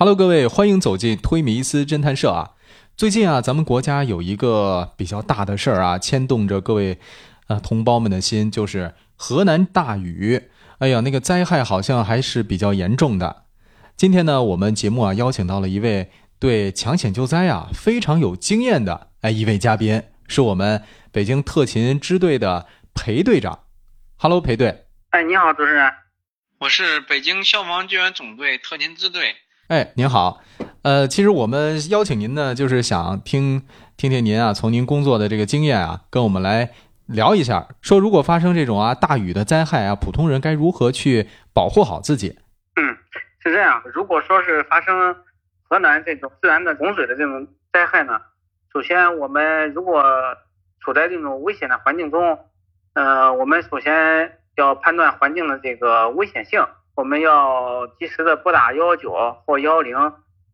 Hello，各位，欢迎走进推迷思侦探社啊！最近啊，咱们国家有一个比较大的事儿啊，牵动着各位呃同胞们的心，就是河南大雨。哎呀，那个灾害好像还是比较严重的。今天呢，我们节目啊邀请到了一位对抢险救灾啊非常有经验的哎一位嘉宾，是我们北京特勤支队的裴队长。Hello，裴队。哎，你好，主持人。我是北京消防救援总队特勤支队。哎，您好，呃，其实我们邀请您呢，就是想听听听您啊，从您工作的这个经验啊，跟我们来聊一下，说如果发生这种啊大雨的灾害啊，普通人该如何去保护好自己？嗯，是这样，如果说是发生河南这种自然的洪水的这种灾害呢，首先我们如果处在这种危险的环境中，呃，我们首先要判断环境的这个危险性。我们要及时的拨打幺幺九或幺幺零，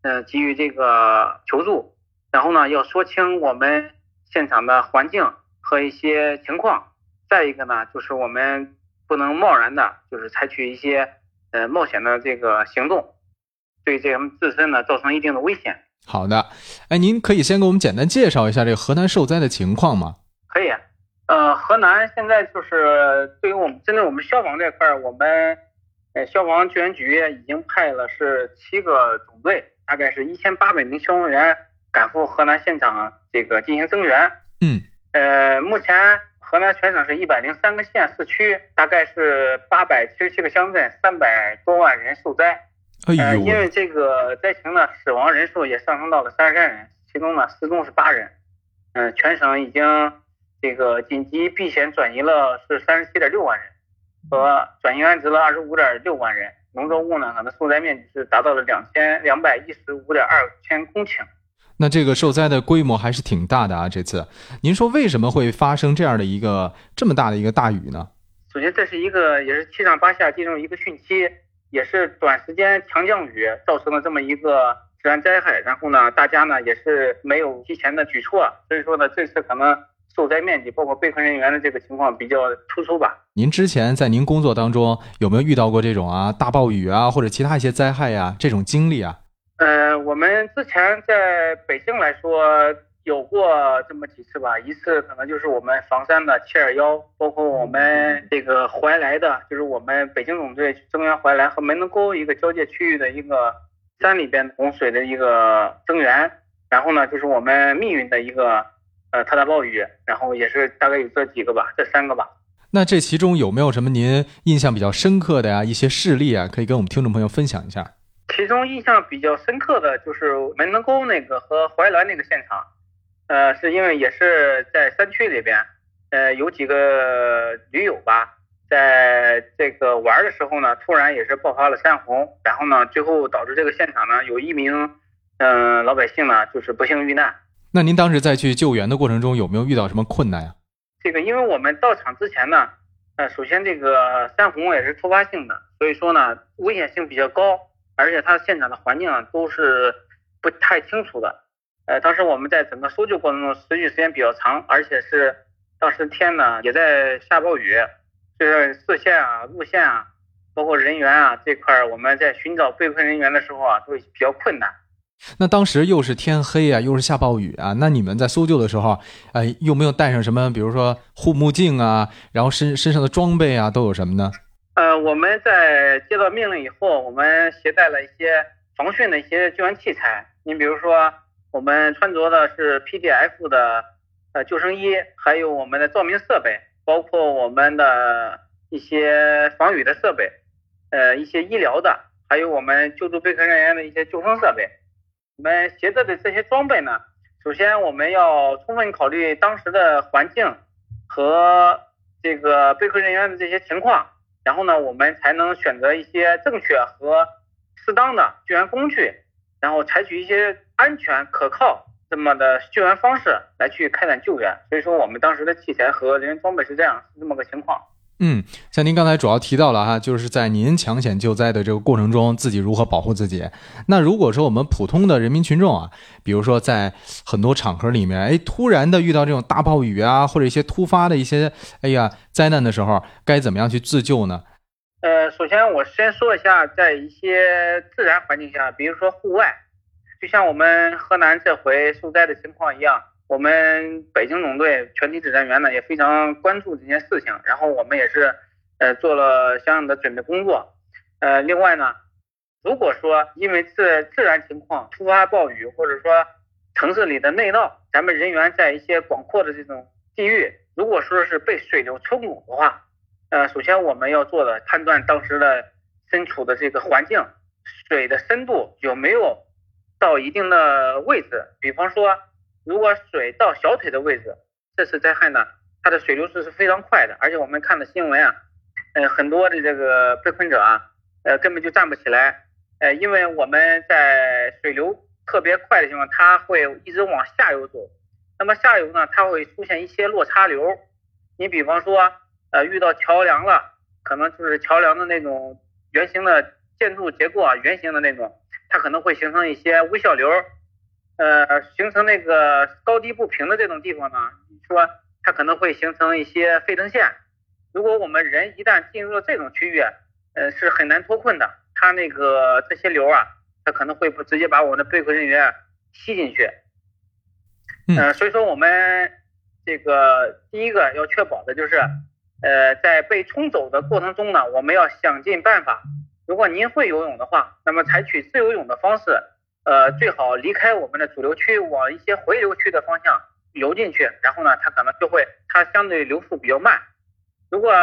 嗯，给予这个求助。然后呢，要说清我们现场的环境和一些情况。再一个呢，就是我们不能贸然的，就是采取一些呃冒险的这个行动，对这们自身呢造成一定的危险。好的，哎，您可以先给我们简单介绍一下这个河南受灾的情况吗？可以，呃，河南现在就是对于我们针对我们消防这块儿，我们。呃，消防救援局已经派了是七个总队，大概是一千八百名消防员赶赴河南现场这个进行增援。嗯，呃，目前河南全省是一百零三个县市区，大概是八百七十七个乡镇，三百多万人受灾。哎呦，因为这个灾情呢，死亡人数也上升到了三十三人，其中呢失踪是八人。嗯，全省已经这个紧急避险转移了是三十七点六万人。和转移安置了二十五点六万人，农作物呢，可能受灾面积是达到了两千两百一十五点二千公顷。那这个受灾的规模还是挺大的啊！这次，您说为什么会发生这样的一个这么大的一个大雨呢？首先，这是一个也是七上八下进入一个汛期，也是短时间强降雨造成了这么一个自然灾害。然后呢，大家呢也是没有提前的举措，所以说呢，这次可能。受灾面积包括被困人员的这个情况比较突出吧？您之前在您工作当中有没有遇到过这种啊大暴雨啊或者其他一些灾害呀这种经历啊？呃，我们之前在北京来说有过这么几次吧，一次可能就是我们房山的七二幺，包括我们这个怀来的，就是我们北京总队增援怀来和门头沟一个交界区域的一个山里边洪水的一个增援，然后呢就是我们密云的一个。呃，特大暴雨，然后也是大概有这几个吧，这三个吧。那这其中有没有什么您印象比较深刻的呀？一些事例啊，可以跟我们听众朋友分享一下。其中印象比较深刻的就是门头沟那个和怀来那个现场，呃，是因为也是在山区里边，呃，有几个驴友吧，在这个玩的时候呢，突然也是爆发了山洪，然后呢，最后导致这个现场呢，有一名嗯老百姓呢，就是不幸遇难。那您当时在去救援的过程中有没有遇到什么困难呀？这个，因为我们到场之前呢，呃，首先这个山洪也是突发性的，所以说呢，危险性比较高，而且它现场的环境啊都是不太清楚的。呃，当时我们在整个搜救过程中持续时间比较长，而且是当时天呢也在下暴雨，这视线啊、路线啊，包括人员啊这块，我们在寻找被困人员的时候啊都比较困难。那当时又是天黑啊，又是下暴雨啊，那你们在搜救的时候，呃，有没有带上什么，比如说护目镜啊，然后身身上的装备啊，都有什么呢？呃，我们在接到命令以后，我们携带了一些防汛的一些救援器材。你比如说，我们穿着的是 PDF 的呃救生衣，还有我们的照明设备，包括我们的一些防雨的设备，呃，一些医疗的，还有我们救助被困人员的一些救生设备。我们携带的这些装备呢，首先我们要充分考虑当时的环境和这个被困人员的这些情况，然后呢，我们才能选择一些正确和适当的救援工具，然后采取一些安全可靠这么的救援方式来去开展救援。所以说，我们当时的器材和人员装备是这样，是这么个情况。嗯，像您刚才主要提到了哈，就是在您抢险救灾的这个过程中，自己如何保护自己。那如果说我们普通的人民群众啊，比如说在很多场合里面，哎，突然的遇到这种大暴雨啊，或者一些突发的一些哎呀灾难的时候，该怎么样去自救呢？呃，首先我先说一下，在一些自然环境下，比如说户外，就像我们河南这回受灾的情况一样，我们北京总队全体指战员呢也非常关注这件事情，然后我们也是呃做了相应的准备工作。呃，另外呢，如果说因为自自然情况突发暴雨，或者说城市里的内涝，咱们人员在一些广阔的这种地域，如果说是被水流冲走的话，呃，首先我们要做的判断当时的身处的这个环境，水的深度有没有到一定的位置。比方说，如果水到小腿的位置，这次灾害呢，它的水流速是非常快的，而且我们看的新闻啊，呃，很多的这个被困者啊，呃，根本就站不起来，呃，因为我们在水流特别快的情况，它会一直往下游走，那么下游呢，它会出现一些落差流，你比方说。呃，遇到桥梁了，可能就是桥梁的那种圆形的建筑结构啊，圆形的那种，它可能会形成一些微小流，呃，形成那个高低不平的这种地方呢，说它可能会形成一些沸腾线。如果我们人一旦进入了这种区域，呃，是很难脱困的。它那个这些流啊，它可能会不直接把我们的被困人员吸进去。嗯，所以说我们这个第一个要确保的就是。呃，在被冲走的过程中呢，我们要想尽办法。如果您会游泳的话，那么采取自由泳的方式，呃，最好离开我们的主流区，往一些回流区的方向游进去。然后呢，它可能就会，它相对流速比较慢。如果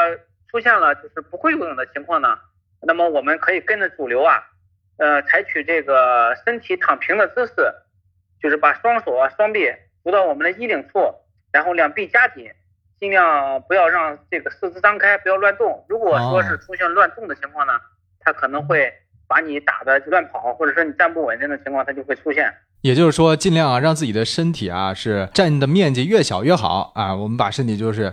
出现了就是不会游泳的情况呢，那么我们可以跟着主流啊，呃，采取这个身体躺平的姿势，就是把双手啊、双臂扶到我们的衣领处，然后两臂夹紧。尽量不要让这个四肢张开，不要乱动。如果说是出现乱动的情况呢，它可能会把你打的乱跑，或者说你站不稳这种情况，它就会出现。也就是说，尽量啊让自己的身体啊是站的面积越小越好啊。我们把身体就是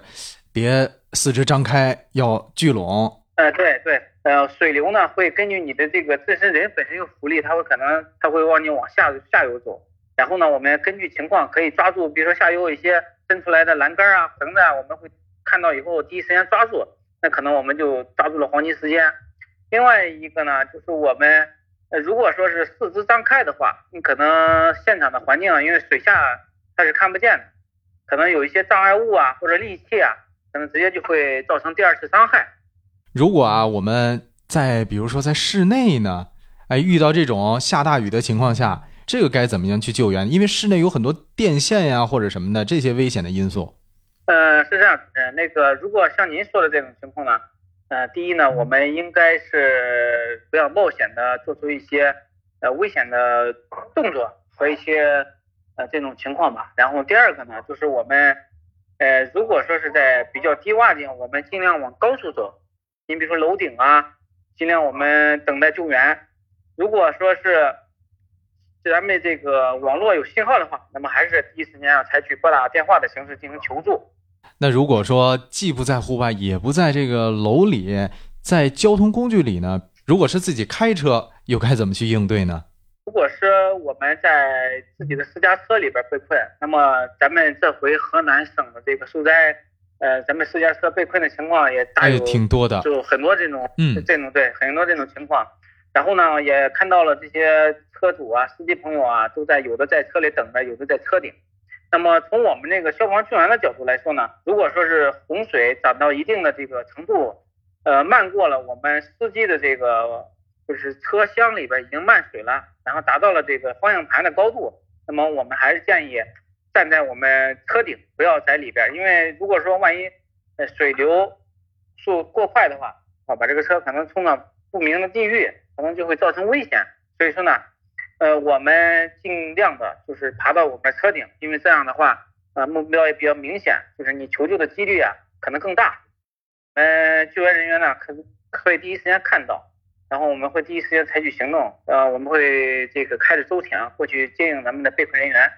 别四肢张开，要聚拢。呃，对对，呃，水流呢会根据你的这个自身人本身有浮力，它会可能它会往你往下下游走。然后呢，我们根据情况可以抓住，比如说下游一些。伸出来的栏杆啊、绳子啊，我们会看到以后第一时间抓住，那可能我们就抓住了黄金时间。另外一个呢，就是我们呃，如果说是四肢张开的话，你可能现场的环境因为水下它是看不见的，可能有一些障碍物啊或者利器啊，可能直接就会造成第二次伤害。如果啊，我们在比如说在室内呢，哎，遇到这种下大雨的情况下。这个该怎么样去救援？因为室内有很多电线呀，或者什么的这些危险的因素。呃，是这样，呃，那个如果像您说的这种情况呢，呃，第一呢，我们应该是不要冒险的做出一些呃危险的动作和一些呃这种情况吧。然后第二个呢，就是我们呃如果说是在比较低洼地，我们尽量往高处走。你比如说楼顶啊，尽量我们等待救援。如果说是咱们这个网络有信号的话，那么还是第一时间要采取拨打电话的形式进行求助。那如果说既不在户外，也不在这个楼里，在交通工具里呢？如果是自己开车，又该怎么去应对呢？如果是我们在自己的私家车里边被困，那么咱们这回河南省的这个受灾，呃，咱们私家车被困的情况也大有挺多的，就很多这种，嗯，这种对，很多这种情况。然后呢，也看到了这些车主啊、司机朋友啊，都在有的在车里等着，有的在车顶。那么从我们那个消防救援的角度来说呢，如果说是洪水涨到一定的这个程度，呃，漫过了我们司机的这个就是车厢里边已经漫水了，然后达到了这个方向盘的高度，那么我们还是建议站在我们车顶，不要在里边，因为如果说万一呃水流速过快的话，啊，把这个车可能冲到不明的地域。可能就会造成危险，所以说呢，呃，我们尽量的就是爬到我们的车顶，因为这样的话，呃，目标也比较明显，就是你求救的几率啊可能更大。呃，救援人员呢可可以第一时间看到，然后我们会第一时间采取行动，呃，我们会这个开着舟艇过去接应咱们的被困人员。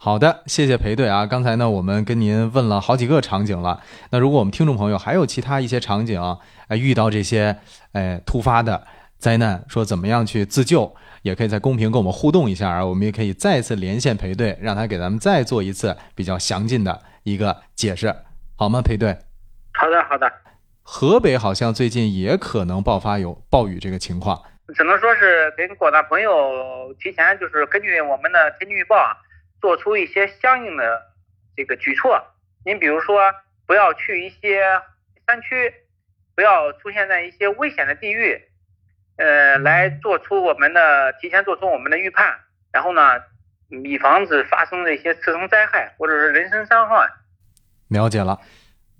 好的，谢谢裴队啊！刚才呢，我们跟您问了好几个场景了。那如果我们听众朋友还有其他一些场景，哎，遇到这些哎突发的。灾难说怎么样去自救，也可以在公屏跟我们互动一下啊，我们也可以再次连线裴队，让他给咱们再做一次比较详尽的一个解释，好吗？裴队，好的，好的。河北好像最近也可能爆发有暴雨这个情况。只能说是跟广大朋友提前就是根据我们的天气预报啊，做出一些相应的这个举措。您比如说，不要去一些山区，不要出现在一些危险的地域，呃，来做出我们的提前做出我们的预判，然后呢，以防止发生的一些次生灾害或者是人身伤害。了解了，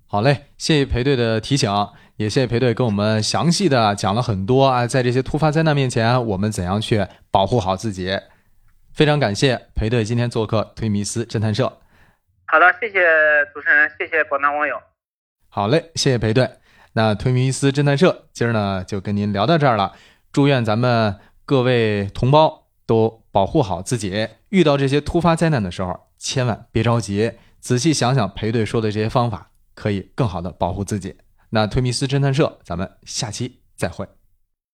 好嘞，谢谢裴队的提醒。也谢谢裴队跟我们详细的讲了很多啊，在这些突发灾难面前，我们怎样去保护好自己？非常感谢裴队今天做客推迷思侦探社。好的，谢谢主持人，谢谢广大网友。好嘞，谢谢裴队。那推迷斯侦探社今儿呢就跟您聊到这儿了。祝愿咱们各位同胞都保护好自己，遇到这些突发灾难的时候，千万别着急，仔细想想裴队说的这些方法，可以更好的保护自己。那推米斯侦探社，咱们下期再会。